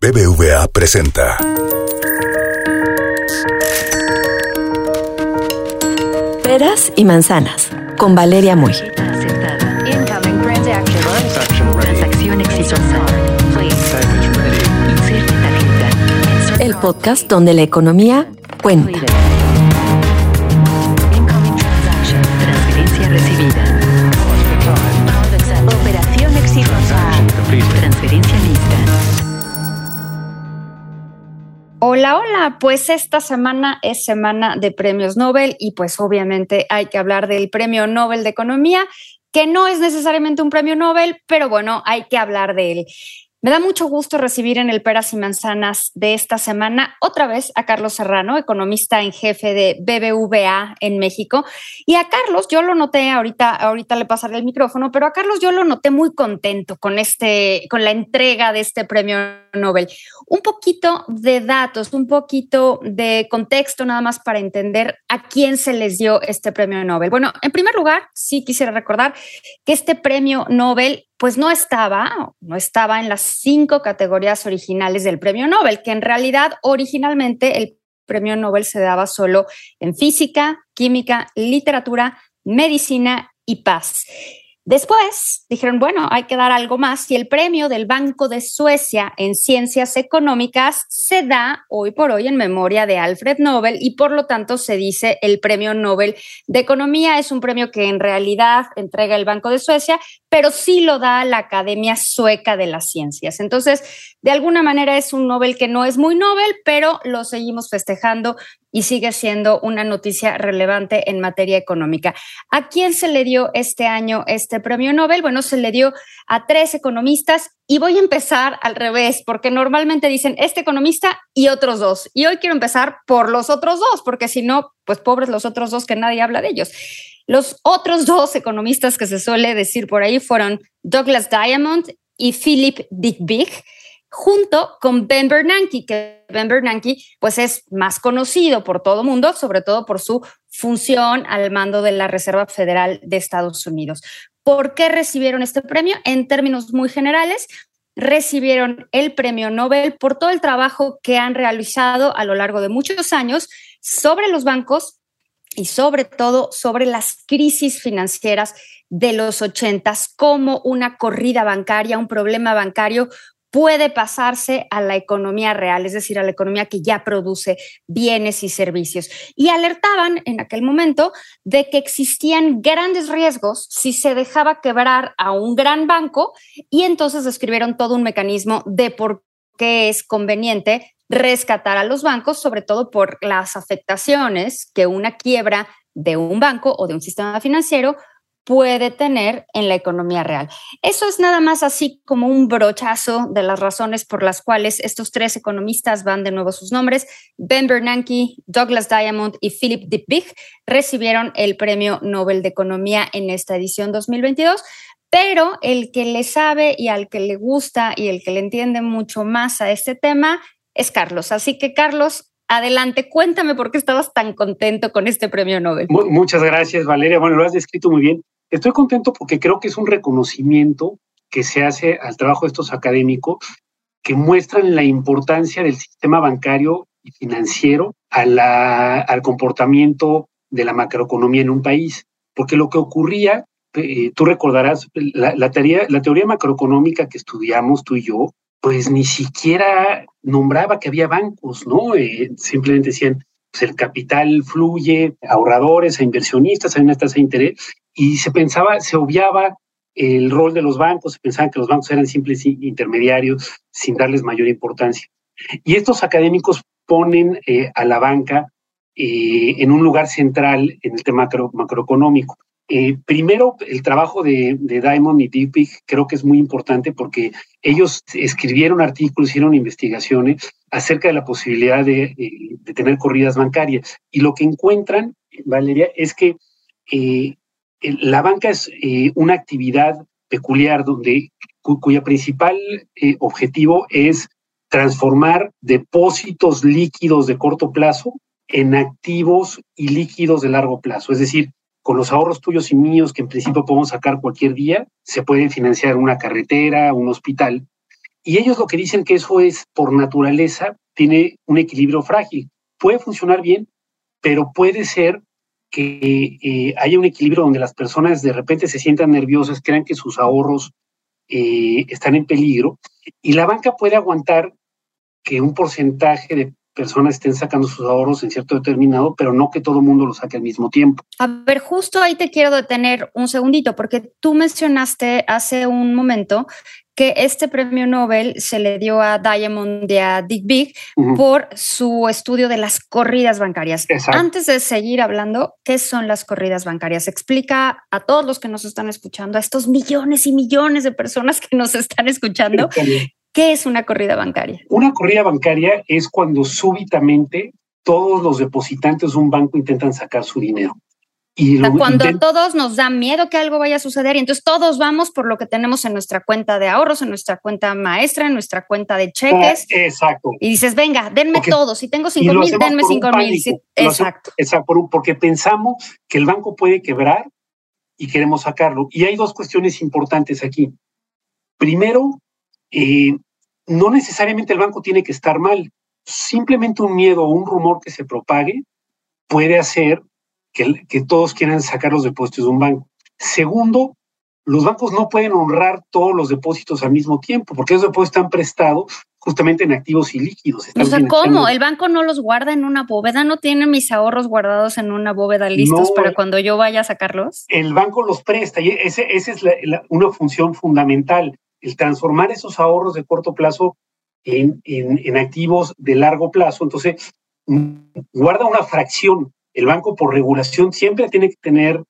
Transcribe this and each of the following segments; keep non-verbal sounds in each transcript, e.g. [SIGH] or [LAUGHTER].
BBVA presenta. Peras y manzanas con Valeria Muy. El podcast donde la economía cuenta. Pues esta semana es semana de premios Nobel y pues obviamente hay que hablar del premio Nobel de Economía, que no es necesariamente un premio Nobel, pero bueno, hay que hablar de él. Me da mucho gusto recibir en el Peras y Manzanas de esta semana otra vez a Carlos Serrano, economista en jefe de BBVA en México. Y a Carlos, yo lo noté, ahorita, ahorita le pasaré el micrófono, pero a Carlos yo lo noté muy contento con, este, con la entrega de este premio Nobel. Un poquito de datos, un poquito de contexto nada más para entender a quién se les dio este premio Nobel. Bueno, en primer lugar, sí quisiera recordar que este premio Nobel pues no estaba, no estaba en las cinco categorías originales del premio Nobel, que en realidad originalmente el premio Nobel se daba solo en física, química, literatura, medicina y paz. Después dijeron, bueno, hay que dar algo más y el premio del Banco de Suecia en Ciencias Económicas se da hoy por hoy en memoria de Alfred Nobel y por lo tanto se dice el Premio Nobel de Economía. Es un premio que en realidad entrega el Banco de Suecia, pero sí lo da la Academia Sueca de las Ciencias. Entonces, de alguna manera es un Nobel que no es muy Nobel, pero lo seguimos festejando y sigue siendo una noticia relevante en materia económica. ¿A quién se le dio este año este premio Nobel? Bueno, se le dio a tres economistas y voy a empezar al revés, porque normalmente dicen este economista y otros dos. Y hoy quiero empezar por los otros dos, porque si no, pues pobres los otros dos que nadie habla de ellos. Los otros dos economistas que se suele decir por ahí fueron Douglas Diamond y Philip Dick junto con Ben Bernanke, que Ben Bernanke pues es más conocido por todo el mundo, sobre todo por su función al mando de la Reserva Federal de Estados Unidos. ¿Por qué recibieron este premio? En términos muy generales, recibieron el premio Nobel por todo el trabajo que han realizado a lo largo de muchos años sobre los bancos y sobre todo sobre las crisis financieras de los ochentas, como una corrida bancaria, un problema bancario puede pasarse a la economía real, es decir, a la economía que ya produce bienes y servicios. Y alertaban en aquel momento de que existían grandes riesgos si se dejaba quebrar a un gran banco y entonces describieron todo un mecanismo de por qué es conveniente rescatar a los bancos, sobre todo por las afectaciones que una quiebra de un banco o de un sistema financiero puede tener en la economía real. Eso es nada más así como un brochazo de las razones por las cuales estos tres economistas van de nuevo sus nombres. Ben Bernanke, Douglas Diamond y Philip Dippich recibieron el Premio Nobel de Economía en esta edición 2022 pero el que le sabe y al que le gusta y el que le entiende mucho más a este tema es Carlos. Así que Carlos, adelante, cuéntame por qué estabas tan contento con este premio Nobel. Muchas gracias, Valeria. Bueno, lo has descrito muy bien. Estoy contento porque creo que es un reconocimiento que se hace al trabajo de estos académicos que muestran la importancia del sistema bancario y financiero a al comportamiento de la macroeconomía en un país. Porque lo que ocurría, eh, tú recordarás, la, teoría, macroeconómica que estudiamos tú y yo, pues ni siquiera nombraba que había bancos, ¿no? Eh, simplemente decían, pues el capital fluye a ahorradores, a inversionistas, hay una tasa de interés, y se pensaba, se obviaba el rol de los bancos, se pensaba que los bancos eran simples intermediarios sin darles mayor importancia. Y estos académicos ponen eh, a la banca eh, en un lugar central en el tema macro, macroeconómico. Eh, primero, el trabajo de, de Diamond y Dippich creo que es muy importante porque ellos escribieron artículos, hicieron investigaciones acerca de la posibilidad de, de tener corridas bancarias. Y lo que encuentran, Valeria, es que eh, la banca es eh, una actividad peculiar donde cu cuya principal eh, objetivo es transformar depósitos líquidos de corto plazo en activos y líquidos de largo plazo. Es decir, con los ahorros tuyos y míos que en principio podemos sacar cualquier día, se puede financiar una carretera, un hospital. Y ellos lo que dicen que eso es por naturaleza, tiene un equilibrio frágil. Puede funcionar bien, pero puede ser que eh, haya un equilibrio donde las personas de repente se sientan nerviosas, crean que sus ahorros eh, están en peligro y la banca puede aguantar que un porcentaje de personas estén sacando sus ahorros en cierto determinado, pero no que todo el mundo lo saque al mismo tiempo. A ver, justo ahí te quiero detener un segundito, porque tú mencionaste hace un momento que este premio Nobel se le dio a Diamond y a Dick Big por su estudio de las corridas bancarias. Antes de seguir hablando, ¿qué son las corridas bancarias? Explica a todos los que nos están escuchando, a estos millones y millones de personas que nos están escuchando, ¿Qué es una corrida bancaria? Una corrida bancaria es cuando súbitamente todos los depositantes de un banco intentan sacar su dinero. Y cuando a todos nos da miedo que algo vaya a suceder y entonces todos vamos por lo que tenemos en nuestra cuenta de ahorros, en nuestra cuenta maestra, en nuestra cuenta de cheques. Ah, exacto. Y dices, venga, denme todo. Si tengo cinco mil, denme cinco mil. exacto. Exacto, porque pensamos que el banco puede quebrar y queremos sacarlo. Y hay dos cuestiones importantes aquí. Primero, eh, no necesariamente el banco tiene que estar mal. Simplemente un miedo o un rumor que se propague puede hacer que, que todos quieran sacar los depósitos de un banco. Segundo, los bancos no pueden honrar todos los depósitos al mismo tiempo, porque esos depósitos están prestados justamente en activos y líquidos. o sea, ¿cómo? ¿El banco no los guarda en una bóveda? ¿No tiene mis ahorros guardados en una bóveda listos para cuando yo vaya a sacarlos? El banco los presta y esa es una función fundamental el transformar esos ahorros de corto plazo en, en, activos de largo plazo. Entonces, mm, guarda una fracción. El banco por regulación siempre tiene que tener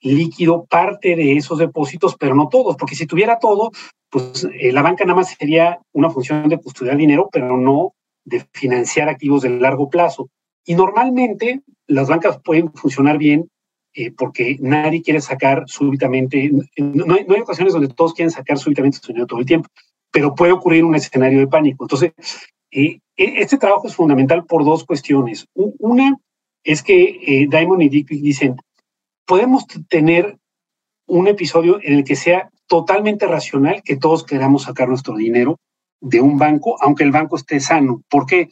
líquido parte de esos depósitos, pero no todos, porque si tuviera todo, pues eh, la banca nada más sería una función de custodiar dinero, pero no de financiar activos de largo plazo. Y normalmente las bancas pueden funcionar bien eh, porque nadie quiere sacar súbitamente, no hay, ocasiones donde todos quieren sacar súbitamente su dinero todo el tiempo, pero puede ocurrir un escenario de pánico. Entonces, eh, e, este trabajo es fundamental por dos cuestiones. Una es que eh, Diamond y Dick dicen, podemos tener un episodio en el que sea totalmente racional que todos queramos sacar nuestro dinero de un banco, aunque el banco esté sano. ¿Por qué?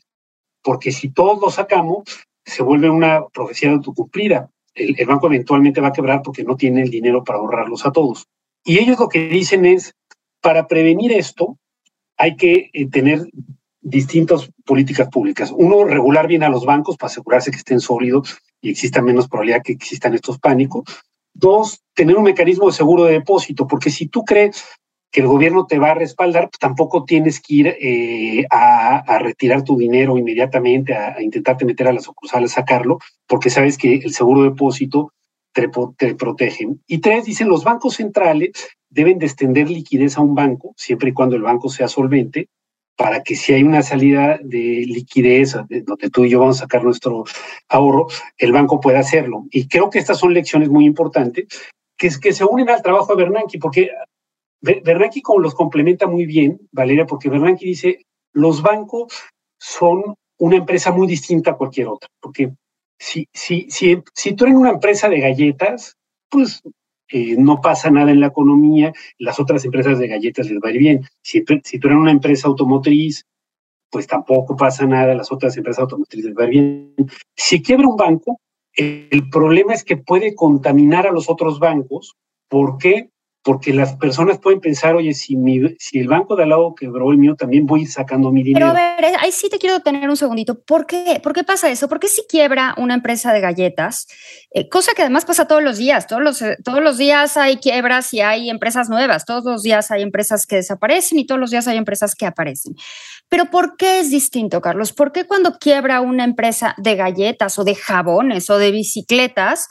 Porque si todos lo sacamos, se vuelve una profecía autocumplida el, banco eventualmente va a quebrar porque no tiene el dinero para ahorrarlos a todos. Y ellos lo que dicen es, para prevenir esto, hay que eh, tener distintas políticas públicas. Uno, regular bien a los bancos para asegurarse que estén sólidos y exista menos probabilidad que existan estos pánicos. Dos, tener un mecanismo de seguro de depósito, porque si tú crees que el gobierno te va a respaldar, pues tampoco tienes que ir eh, a, retirar tu dinero inmediatamente, a, intentarte meter a las sucursales, sacarlo, porque sabes que el seguro de depósito te, te protege. Y tres, dicen los bancos centrales deben de extender liquidez a un banco, siempre y cuando el banco sea solvente, para que si hay una salida de liquidez donde tú y yo vamos a sacar nuestro ahorro, el banco pueda hacerlo. Y creo que estas son lecciones muy importantes que, se unen al trabajo de Bernanke, porque Bernanke los complementa muy bien, Valeria, porque Bernanke dice, los bancos son una empresa muy distinta a cualquier otra, porque si, si, si, si tú eres una empresa de galletas, pues eh, no pasa nada en la economía, las otras empresas de galletas les va a ir bien. Si, si tú eres una empresa automotriz, pues tampoco pasa nada, las otras empresas automotrices les va a ir bien. Si quiebra un banco, el problema es que puede contaminar a los otros bancos. ¿Por qué? Porque las personas pueden pensar, oye, si, mi, si el banco de al lado quebró el mío, también voy sacando mi dinero. Pero a ver, ahí sí te quiero tener un segundito. ¿Por qué? ¿Por qué pasa eso? ¿Por qué si quiebra una empresa de galletas? Eh, cosa que además pasa todos los días. Todos los, eh, todos los días hay quiebras y hay empresas nuevas. Todos los días hay empresas que desaparecen y todos los días hay empresas que aparecen. Pero ¿por qué es distinto, Carlos? ¿Por qué cuando quiebra una empresa de galletas o de jabones o de bicicletas,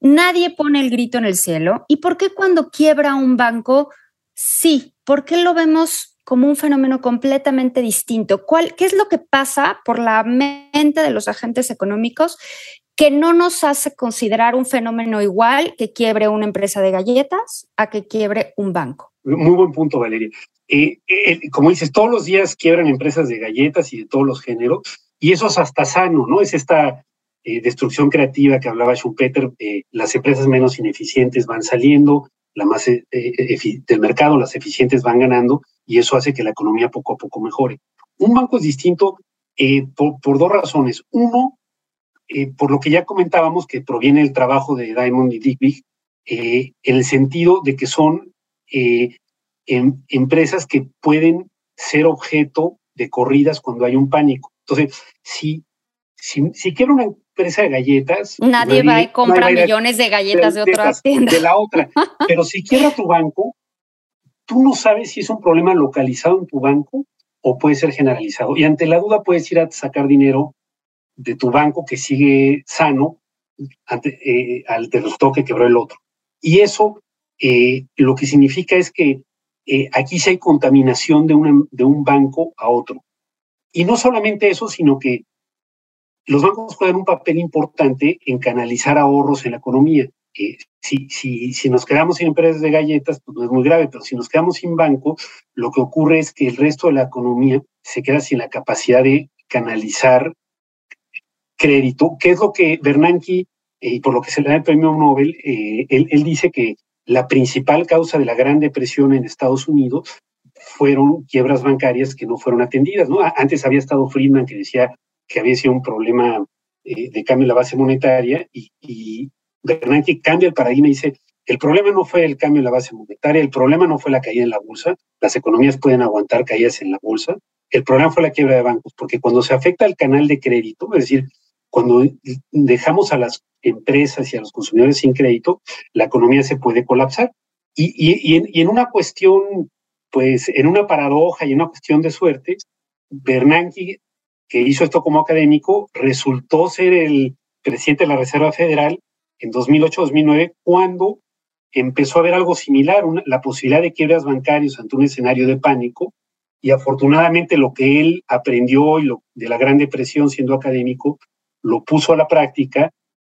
nadie pone el grito en el cielo. ¿Y por qué cuando quiebra un banco, sí? ¿Por qué lo vemos como un fenómeno completamente distinto? ¿Cuál, ¿Qué es lo que pasa por la mente de los agentes económicos que no nos hace considerar un fenómeno igual que quiebre una empresa de galletas a que quiebre un banco? Muy buen punto, Valeria. Eh, eh, como dices, todos los días quiebran empresas de galletas y de todos los géneros, y eso es hasta sano, ¿no? Es esta eh, destrucción creativa que hablaba Schumpeter, eh, las empresas menos ineficientes van saliendo, la más eh, del mercado, las eficientes van ganando y eso hace que la economía poco a poco mejore. Un banco es distinto por, por, dos razones. Uno, por lo que ya comentábamos, que proviene del trabajo de Diamond y Digby, en el sentido de que son em, empresas que pueden ser objeto de corridas cuando hay un pánico. Entonces, si quiero una empresa de galletas. Nadie, va y compra millones de galletas de, otra tienda. De la otra. Pero si quiebra tu banco, tú no sabes si es un problema localizado en tu banco o puede ser generalizado. Y ante la duda puedes ir a sacar dinero de tu banco que sigue sano ante, eh, al te que quebró el otro. Y eso eh, lo que significa es que eh, aquí sí hay contaminación de, una, de un banco a otro. Y no solamente eso, sino que los bancos juegan un papel importante en canalizar ahorros en la economía. Eh, si, nos quedamos sin empresas de galletas, pues no es muy grave, pero si nos quedamos sin banco, lo que ocurre es que el resto de la economía se queda sin la capacidad de canalizar crédito, que es lo que Bernanke, eh, y por lo que se le da el premio Nobel, él, él dice que la principal causa de la Gran Depresión en Estados Unidos fueron quiebras bancarias que no fueron atendidas. Antes había estado Friedman que decía que había sido un problema eh, de cambio en la base monetaria y, Bernanke cambia el paradigma y dice, el problema no fue el cambio en la base monetaria, el problema no fue la caída en la bolsa, las economías pueden aguantar caídas en la bolsa, el problema fue la quiebra de bancos, porque cuando se afecta al canal de crédito, es decir, cuando dejamos a las empresas y a los consumidores sin crédito, la economía se puede colapsar. Y, y, en, una cuestión, pues en una paradoja y en una cuestión de suerte, Bernanke, que hizo esto como académico, resultó ser el presidente de la Reserva Federal en 2008-2009, cuando empezó a haber algo similar, la posibilidad de quiebras bancarias ante un escenario de pánico. Y afortunadamente lo que él aprendió y lo, de la Gran Depresión siendo académico, lo puso a la práctica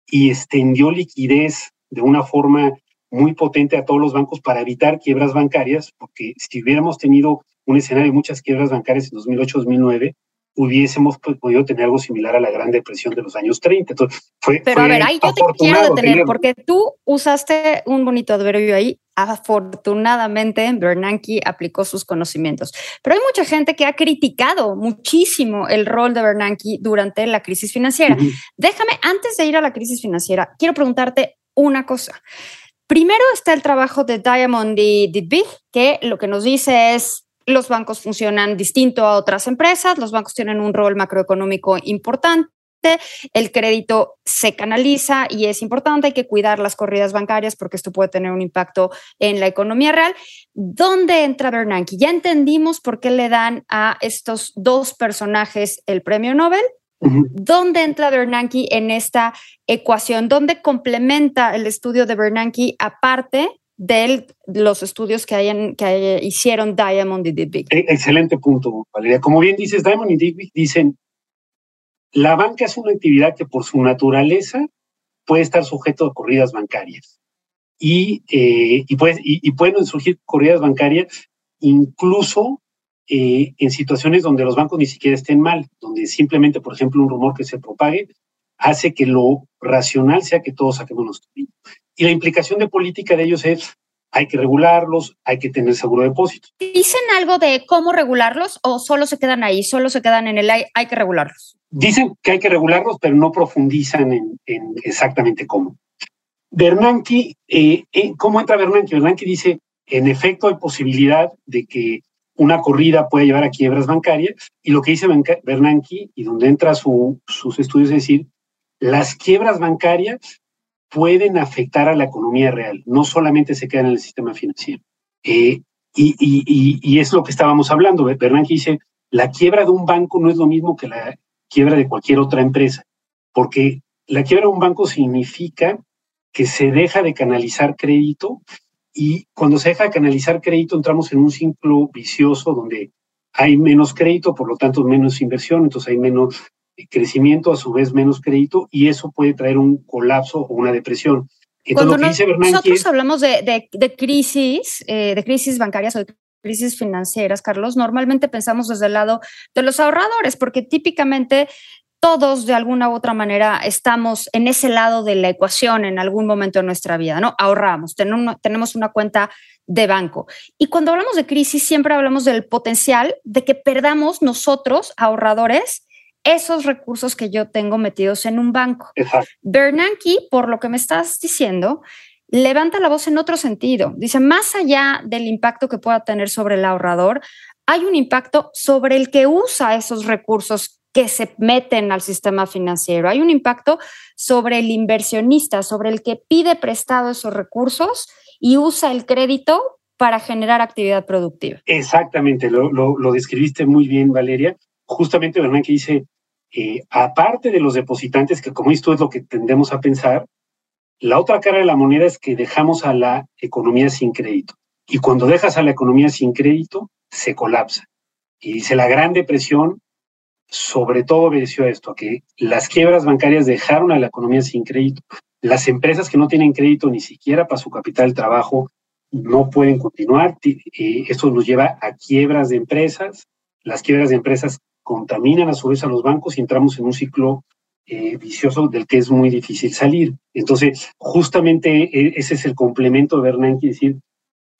y extendió liquidez de una forma muy potente a todos los bancos para evitar quiebras bancarias, porque si hubiéramos tenido un escenario de muchas quiebras bancarias en 2008-2009, hubiésemos podido tener algo similar a la Gran Depresión de los años 30. Entonces, fue, Pero a ver, ahí yo te quiero detener, porque tú usaste un bonito adverbio ahí. Afortunadamente, Bernanke aplicó sus conocimientos. Pero hay mucha gente que ha criticado muchísimo el rol de Bernanke durante la crisis financiera. Déjame, antes de ir a la crisis financiera, quiero preguntarte una cosa. Primero está el trabajo de Diamond y Big, que lo que nos dice es los bancos funcionan distinto a otras empresas, los bancos tienen un rol macroeconómico importante, el crédito se canaliza y es importante, hay que cuidar las corridas bancarias porque esto puede tener un impacto en la economía real. ¿Dónde entra Bernanke? Ya entendimos por qué le dan a estos dos personajes el premio Nobel. ¿Dónde entra Bernanke en esta ecuación? ¿Dónde complementa el estudio de Bernanke aparte de los estudios que, hayan, que hicieron Diamond y Digby. E, excelente punto, Valeria. Como bien dices, Diamond y Digby dicen, la banca es una actividad que por su naturaleza puede estar sujeto a corridas bancarias. Y, eh, y, pueden surgir corridas bancarias incluso eh, en situaciones donde los bancos ni siquiera estén mal, donde simplemente, por ejemplo, un rumor que se propague hace que lo racional sea que todos saquemos nuestro dinero. Y la implicación de política de ellos es hay que regularlos, hay que tener seguro de depósito. ¿Dicen algo de cómo regularlos o solo se quedan ahí, solo se quedan en el hay, hay que regularlos? Dicen que hay que regularlos, pero no profundizan en, exactamente cómo. Bernanke, eh, eh, ¿cómo entra Bernanke? Bernanke dice, en efecto hay posibilidad de que una corrida pueda llevar a quiebras bancarias, y lo que dice Bernanke, y donde entra su, sus estudios, es decir, las quiebras bancarias pueden afectar a la economía real, no solamente se quedan en el sistema financiero. Eh, y, es lo que estábamos hablando. Bernanke dice, la quiebra de un banco no es lo mismo que la quiebra de cualquier otra empresa, porque la quiebra de un banco significa que se deja de canalizar crédito y cuando se deja de canalizar crédito entramos en un ciclo vicioso donde hay menos crédito, por lo tanto menos inversión, entonces hay menos crecimiento, a su vez menos crédito, y eso puede traer un colapso o una depresión. Cuando nosotros hablamos de, crisis, eh, de crisis bancarias o de crisis financieras, Carlos, normalmente pensamos desde el lado de los ahorradores, porque típicamente todos de alguna u otra manera estamos en ese lado de la ecuación en algún momento de nuestra vida, ¿no? Ahorramos, tenemos una cuenta de banco. Y cuando hablamos de crisis, siempre hablamos del potencial de que perdamos nosotros, ahorradores, esos recursos que yo tengo metidos en un banco. Bernanke, por lo que me estás diciendo, levanta la voz en otro sentido. Dice, más allá del impacto que pueda tener sobre el ahorrador, hay un impacto sobre el que usa esos recursos que se meten al sistema financiero. Hay un impacto sobre el inversionista, sobre el que pide prestado esos recursos y usa el crédito para generar actividad productiva. Exactamente, lo, lo describiste muy bien, Valeria. Justamente Bernanke dice, aparte de los depositantes, que como esto es lo que tendemos a pensar, la otra cara de la moneda es que dejamos a la economía sin crédito. Y cuando dejas a la economía sin crédito, se colapsa. Y dice, la Gran Depresión sobre todo obedeció a esto, que las quiebras bancarias dejaron a la economía sin crédito. Las empresas que no tienen crédito ni siquiera para su capital de trabajo no pueden continuar. Eh, esto nos lleva a quiebras de empresas. Las quiebras de empresas contaminan a su vez a los bancos y entramos en un ciclo eh, vicioso del que es muy difícil salir. Entonces, justamente e, ese es el complemento de Bernanke, decir,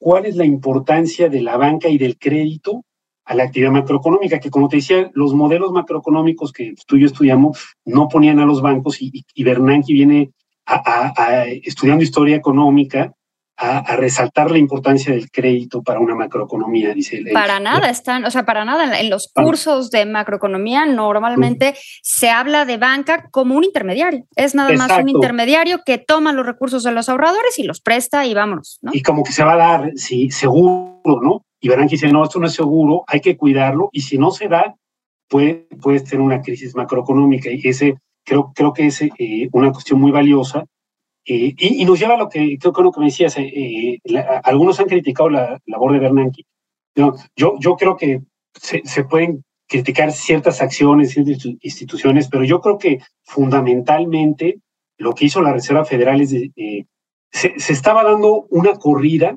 ¿cuál es la importancia de la banca y del crédito a la actividad macroeconómica? Que como te decía, los modelos macroeconómicos que tú y yo estudiamos no ponían a los bancos y, y Bernanke viene a, estudiando historia económica a, resaltar la importancia del crédito para una macroeconomía, dice. Para nada están, o sea, para nada. En los cursos de macroeconomía normalmente se habla de banca como un intermediario. Es nada más un intermediario que toma los recursos de los ahorradores y los presta y vámonos, ¿no? Y como que se va a dar, sí, seguro, ¿no? Y verán que dice, no, esto no es seguro, hay que cuidarlo y si no se da, puede, puede tener una crisis macroeconómica y ese creo, creo que es eh, una cuestión muy valiosa eh, y, nos lleva a lo que creo que lo que me decías, eh, eh, algunos han criticado la labor de Bernanke. yo, yo creo que se, se, pueden criticar ciertas acciones, ciertas instituciones, pero yo creo que fundamentalmente lo que hizo la Reserva Federal es, se, se, estaba dando una corrida,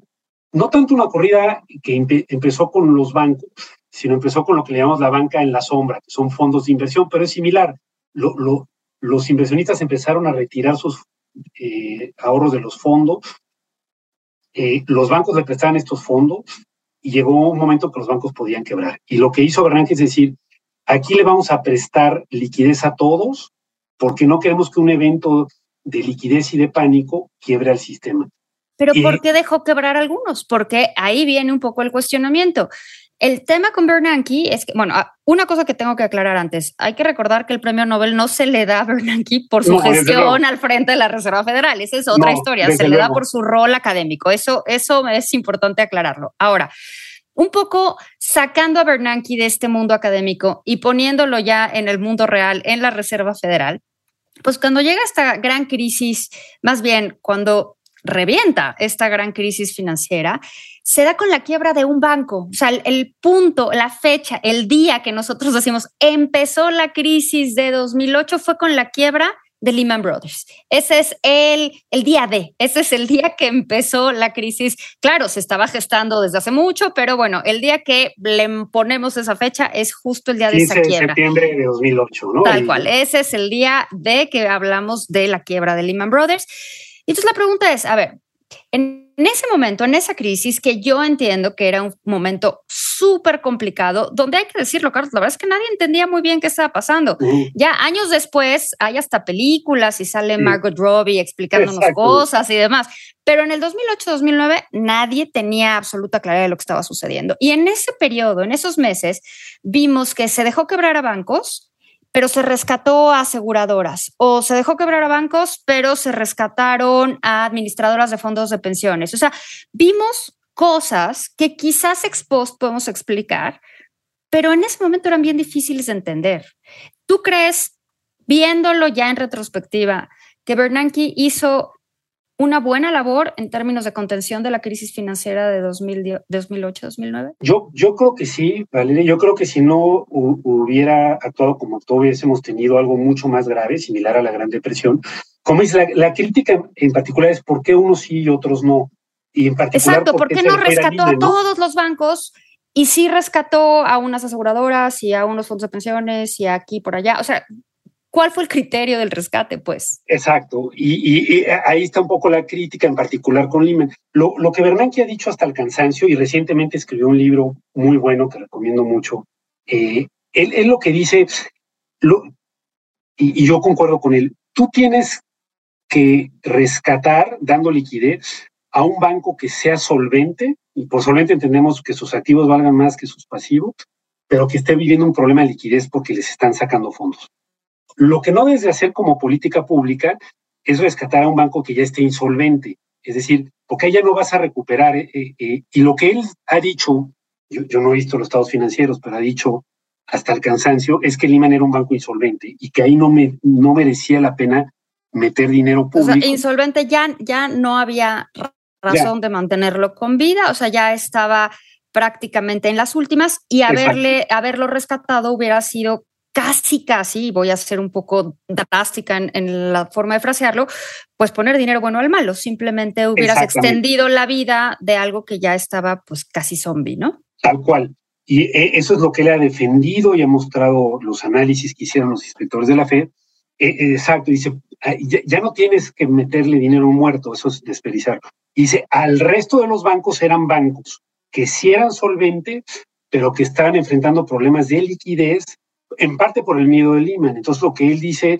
no tanto una corrida que empezó con los bancos, sino empezó con lo que le llamamos la banca en la sombra, que son fondos de inversión, pero es similar. Lo, lo, los inversionistas empezaron a retirar sus eh, ahorros de los fondos. Eh, los bancos le prestaban estos fondos y llegó un momento que los bancos podían quebrar. Y lo que hizo Bernanke es decir, aquí le vamos a prestar liquidez a todos porque no queremos que un evento de liquidez y de pánico quiebre al sistema. Pero ¿por qué dejó quebrar algunos? Porque ahí viene un poco el cuestionamiento. El tema con Bernanke es que, bueno, ah, una cosa que tengo que aclarar antes, hay que recordar que el premio Nobel no se le da a Bernanke por su gestión al frente de la Reserva Federal, esa es otra historia, se le da por su rol académico, eso, eso es importante aclararlo. Ahora, un poco sacando a Bernanke de este mundo académico y poniéndolo ya en el mundo real, en la Reserva Federal, pues cuando llega esta gran crisis, más bien cuando revienta esta gran crisis financiera, se da con la quiebra de un banco. O sea, el, punto, la fecha, el día que nosotros decimos empezó la crisis de 2008 fue con la quiebra de Lehman Brothers. Ese es el, el día de, ese es el día que empezó la crisis. Claro, se estaba gestando desde hace mucho, pero bueno, el día que le ponemos esa fecha es justo el día de esa quiebra. de septiembre de 2008, ¿no? Tal cual, ese es el día de que hablamos de la quiebra de Lehman Brothers. Entonces la pregunta es, a ver, en ese momento, en esa crisis, que yo entiendo que era un momento súper complicado, donde hay que decirlo, Carlos, la verdad es que nadie entendía muy bien qué estaba pasando. Ya años después hay hasta películas y sale Margot Robbie explicándonos cosas y demás, pero en el 2008-2009 nadie tenía absoluta claridad de lo que estaba sucediendo. Y en ese periodo, en esos meses, vimos que se dejó quebrar a bancos, pero se rescató a aseguradoras o se dejó quebrar a bancos, pero se rescataron a administradoras de fondos de pensiones. O sea, vimos cosas que quizás ex podemos explicar, pero en ese momento eran bien difíciles de entender. ¿Tú crees, viéndolo ya en retrospectiva, que Bernanke hizo una buena labor en términos de contención de la crisis financiera de 2008-2009? Yo, yo creo que sí, Valeria. Yo creo que si no hubiera actuado como actuó, hubiésemos tenido algo mucho más grave, similar a la Gran Depresión. Como dice, la, crítica en particular es por qué unos sí y otros no. Y en particular, Exacto, ¿por qué no rescató a todos los bancos y sí rescató a unas aseguradoras y a unos fondos de pensiones y aquí por allá? O sea, ¿Cuál fue el criterio del rescate, pues? Exacto, y, ahí está un poco la crítica, en particular con Lehman. Lo, que Bernanke ha dicho hasta el cansancio, y recientemente escribió un libro muy bueno que recomiendo mucho, eh, él, lo que dice, y yo concuerdo con él, tú tienes que rescatar, dando liquidez, a un banco que sea solvente, y por solvente entendemos que sus activos valgan más que sus pasivos, pero que esté viviendo un problema de liquidez porque les están sacando fondos. Lo que no debes de hacer como política pública es rescatar a un banco que ya esté insolvente. Es decir, porque ya no vas a recuperar. Eh, eh, eh, y lo que él ha dicho, yo, no he visto los estados financieros, pero ha dicho hasta el cansancio, es que Lehman era un banco insolvente y que ahí no, me, no merecía la pena meter dinero público. O sea, insolvente ya, ya no había razón de mantenerlo con vida, o sea, ya estaba prácticamente en las últimas y haberle, haberlo rescatado hubiera sido casi, casi, voy a ser un poco drástica en, la forma de frasearlo, pues poner dinero bueno al malo. Simplemente hubieras extendido la vida de algo que ya estaba pues casi zombie, ¿no? Tal cual. Y eh, eso es lo que él ha defendido y ha mostrado los análisis que hicieron los inspectores de la FED. Eh, eh, exacto, dice, ah, ya, no tienes que meterle dinero a un muerto, eso es desperdiciarlo. Dice, al resto de los bancos eran bancos que sí eran solventes, pero que estaban enfrentando problemas de liquidez en parte por el miedo de Lehman. Entonces, lo que él dice,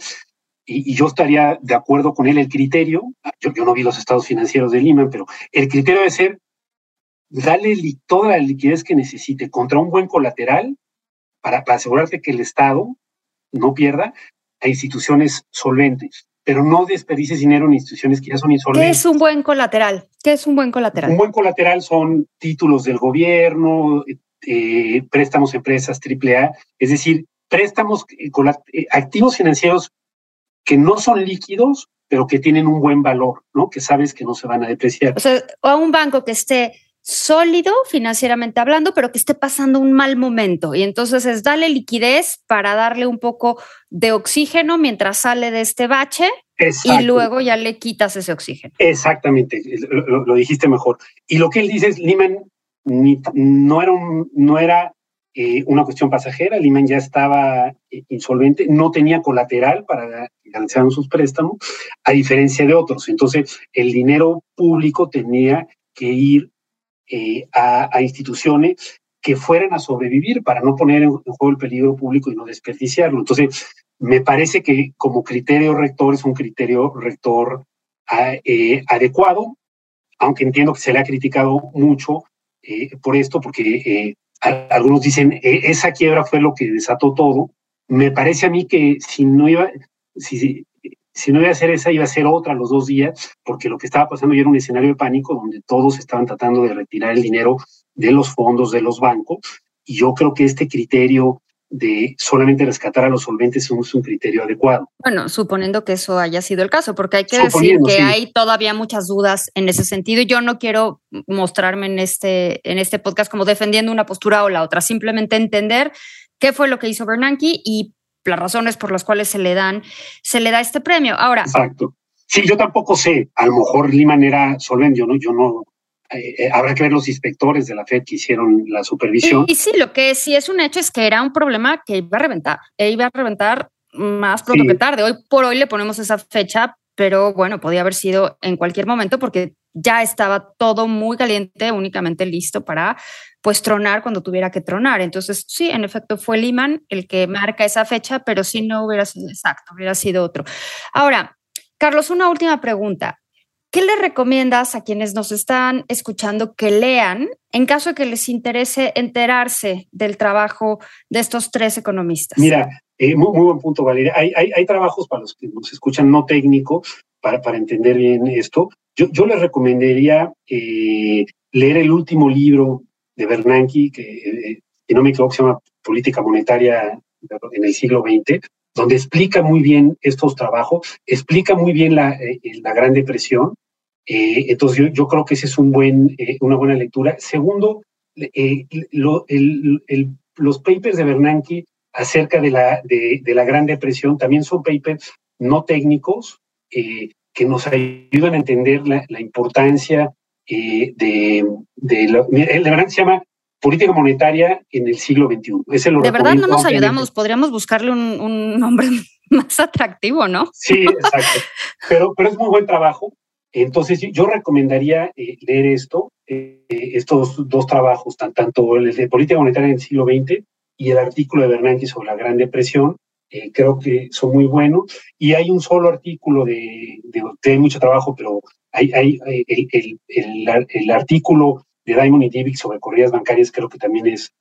y, yo estaría de acuerdo con él, el criterio, yo, no vi los estados financieros de Lehman, pero el criterio debe ser darle toda la liquidez que necesite contra un buen colateral para, asegurarte que el Estado no pierda a instituciones solventes pero no desperdices dinero en instituciones que ya son insolventes. ¿Qué es un buen colateral? ¿Qué es un buen colateral? Un buen colateral son títulos del gobierno, eh, préstamos empresas AAA, es decir, préstamos eh, con activos financieros que no son líquidos, pero que tienen un buen valor, ¿no? Que sabes que no se van a depreciar. O sea, a un banco que esté sólido financieramente hablando, pero que esté pasando un mal momento. Y entonces es darle liquidez para darle un poco de oxígeno mientras sale de este bache y luego ya le quitas ese oxígeno. Exactamente, lo, dijiste mejor. Y lo que él dice es, Lehman no era, no era eh, una cuestión pasajera, Lehman ya estaba eh, insolvente, no tenía colateral para garantizar sus préstamos, a diferencia de otros. Entonces, el dinero público tenía que ir eh, a, instituciones que fueran a sobrevivir para no poner en, juego el peligro público y no desperdiciarlo. Entonces, me parece que como criterio rector es un criterio rector adecuado, aunque entiendo que se le ha criticado mucho por esto, porque algunos dicen, e, esa quiebra fue lo que desató todo. Me parece a mí que si no iba, si, si no iba a ser esa, iba a ser otra los dos días, porque lo que estaba pasando ya era un escenario de pánico donde todos estaban tratando de retirar el dinero de los fondos de los bancos. Y yo creo que este criterio de solamente rescatar a los solventes es un criterio adecuado. Bueno, suponiendo que eso haya sido el caso, porque hay que decir que hay todavía muchas dudas en ese sentido y yo no quiero mostrarme en este, en este podcast como defendiendo una postura o la otra, simplemente entender qué fue lo que hizo Bernanke y las razones por las cuales se le dan, se le da este premio. Ahora. Exacto. Sí, yo tampoco sé, a lo mejor Liman era solvente, yo no, yo no eh, habrá que ver los inspectores de la FED que hicieron la supervisión. Y, sí, lo que sí es un hecho es que era un problema que iba a reventar, e iba a reventar más pronto que tarde. Hoy por hoy le ponemos esa fecha, pero bueno, podía haber sido en cualquier momento porque ya estaba todo muy caliente, únicamente listo para pues tronar cuando tuviera que tronar. Entonces, sí, en efecto fue Lehman el que marca esa fecha, pero si no hubiera sido exacto, hubiera sido otro. Ahora, Carlos, una última pregunta. ¿Qué le recomiendas a quienes nos están escuchando que lean en caso de que les interese enterarse del trabajo de estos tres economistas? Mira, eh, muy, buen punto, Valeria. Hay, trabajos para los que nos escuchan no técnicos para, para entender bien esto. Yo, yo les recomendaría eh, leer el último libro de Bernanke, que, eh, si no me equivoco, se llama Política Monetaria en el siglo XX, donde explica muy bien estos trabajos, explica muy bien la, eh, la Gran Depresión. Eh, entonces yo, creo que esa es un buen, eh, una buena lectura. Segundo, los papers de Bernanke acerca de la, de, la Gran Depresión también son papers no técnicos que nos ayudan a entender la, importancia de, de, lo, el de Bernanke se llama política monetaria en el siglo XXI. de verdad no nos ayudamos, podríamos buscarle un, nombre [LAUGHS] más atractivo, ¿no? Sí, exacto. pero, pero es muy buen trabajo. Entonces, yo recomendaría eh, leer esto, eh, estos dos trabajos, tanto el de política monetaria en el siglo XX y el artículo de Bernanke sobre la Gran Depresión. Eh, creo que son muy buenos. Y hay un solo artículo de, de, de mucho trabajo, pero hay, hay el, el, el, el, artículo de Diamond y Divik sobre corridas bancarias, creo que también es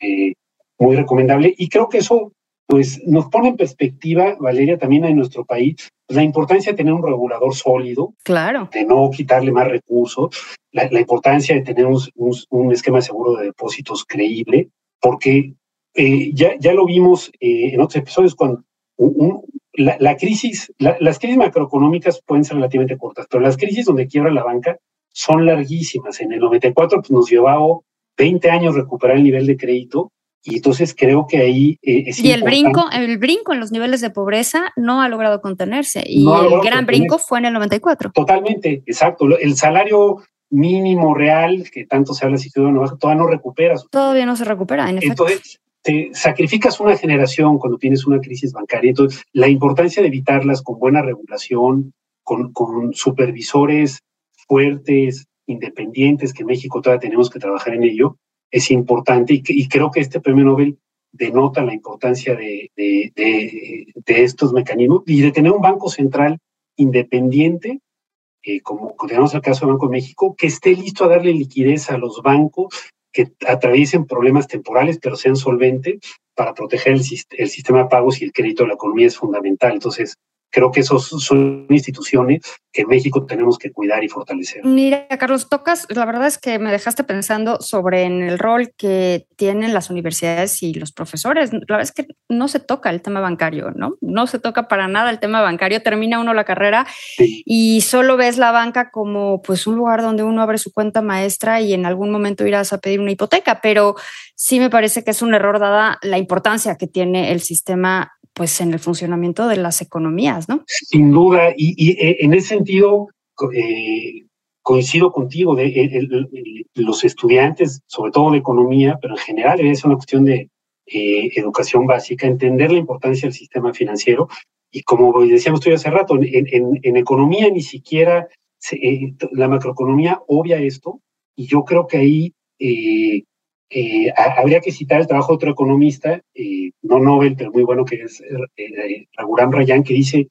eh, muy recomendable. Y creo que eso pues nos pone en perspectiva, Valeria, también en nuestro país, la importancia de tener un regulador sólido, claro. de no quitarle más recursos, la, la importancia de tener un, un, un, esquema seguro de depósitos creíble, porque eh, ya, ya lo vimos eh, en otros episodios cuando un, la, la, crisis, la, las crisis macroeconómicas pueden ser relativamente cortas, pero las crisis donde quiebra la banca son larguísimas. En el 94 pues, nos llevaba 20 años recuperar el nivel de crédito y entonces creo que ahí eh, es Y el brinco, el brinco en los niveles de pobreza no ha logrado contenerse. Y no el gran brinco fue en el 94. Totalmente, exacto. El salario mínimo real, que tanto se habla si todavía no recupera. Todavía no se recupera, en efecto. Entonces, te sacrificas una generación cuando tienes una crisis bancaria. Entonces, la importancia de evitarlas con buena regulación, con, con supervisores fuertes, independientes, que México todavía tenemos que trabajar en ello, es importante y, y, creo que este premio Nobel denota la importancia de, de, de, de, estos mecanismos y de tener un banco central independiente, eh, como tenemos el caso del Banco de México, que esté listo a darle liquidez a los bancos que atraviesen problemas temporales, pero sean solventes para proteger el, el sistema de pagos y el crédito de la economía es fundamental. Entonces, creo que esos son instituciones que en México tenemos que cuidar y fortalecer. Mira, Carlos, tocas, la verdad es que me dejaste pensando sobre en el rol que tienen las universidades y los profesores. La verdad es que no se toca el tema bancario, ¿no? No se toca para nada el tema bancario. Termina uno la carrera sí. y solo ves la banca como pues un lugar donde uno abre su cuenta maestra y en algún momento irás a pedir una hipoteca, pero sí me parece que es un error dada la importancia que tiene el sistema pues en el funcionamiento de las economías, ¿no? Sin duda, y, y en ese sentido eh, coincido contigo, de, de, los estudiantes, sobre todo de economía, pero en general es una cuestión de eh, educación básica, entender la importancia del sistema financiero y como decíamos tú hace rato, en, en, en economía ni siquiera eh, la macroeconomía obvia esto y yo creo que ahí eh, eh, habría que citar el trabajo de otro economista, eh, no Nobel, pero muy bueno, que es eh, Raghuram Rayan, que dice,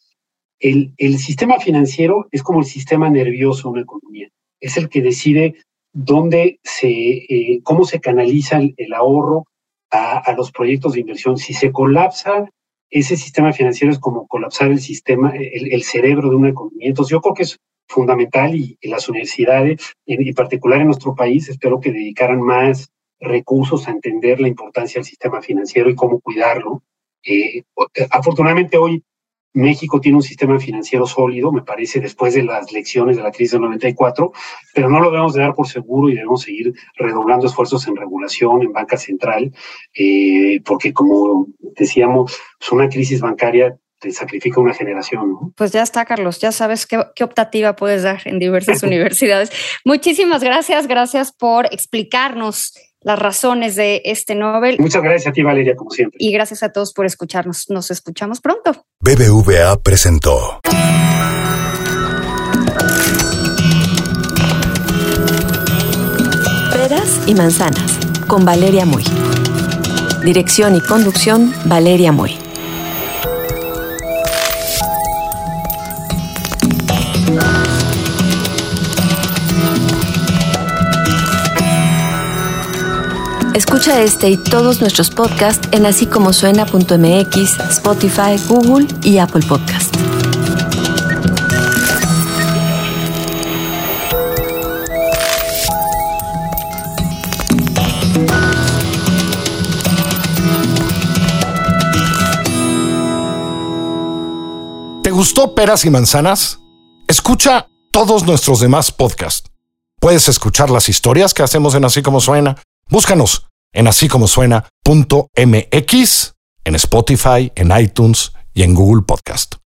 el, el, sistema financiero es como el sistema nervioso de una economía, es el que decide dónde se, eh, cómo se canaliza el, ahorro a, los proyectos de inversión. Si se colapsa ese sistema financiero es como colapsar el sistema, el, cerebro de una economía. Entonces yo creo que es fundamental y, y las universidades, en particular en nuestro país, espero que dedicaran más recursos a entender la importancia del sistema financiero y cómo cuidarlo. Eh, afortunadamente hoy México tiene un sistema financiero sólido, me parece, después de las lecciones de la crisis del 94, pero no lo debemos de dar por seguro y debemos seguir redoblando esfuerzos en regulación, en banca central, eh, porque como decíamos, pues una crisis bancaria te sacrifica una generación. ¿no? Pues ya está, Carlos, ya sabes qué, qué optativa puedes dar en diversas [LAUGHS] universidades. Muchísimas gracias, gracias por explicarnos las razones de este Nobel. Muchas gracias a ti, Valeria, como siempre. Y gracias a todos por escucharnos. Nos escuchamos pronto. BBVA presentó. Peras y manzanas, con Valeria Muy. Dirección y conducción, Valeria Muy. Escucha este y todos nuestros podcasts en así como suena.mx, Spotify, Google y Apple Podcast. ¿Te gustó Peras y Manzanas? Escucha todos nuestros demás podcasts. Puedes escuchar las historias que hacemos en Así como Suena Búscanos en así como suena.mx, en Spotify, en iTunes y en Google Podcast.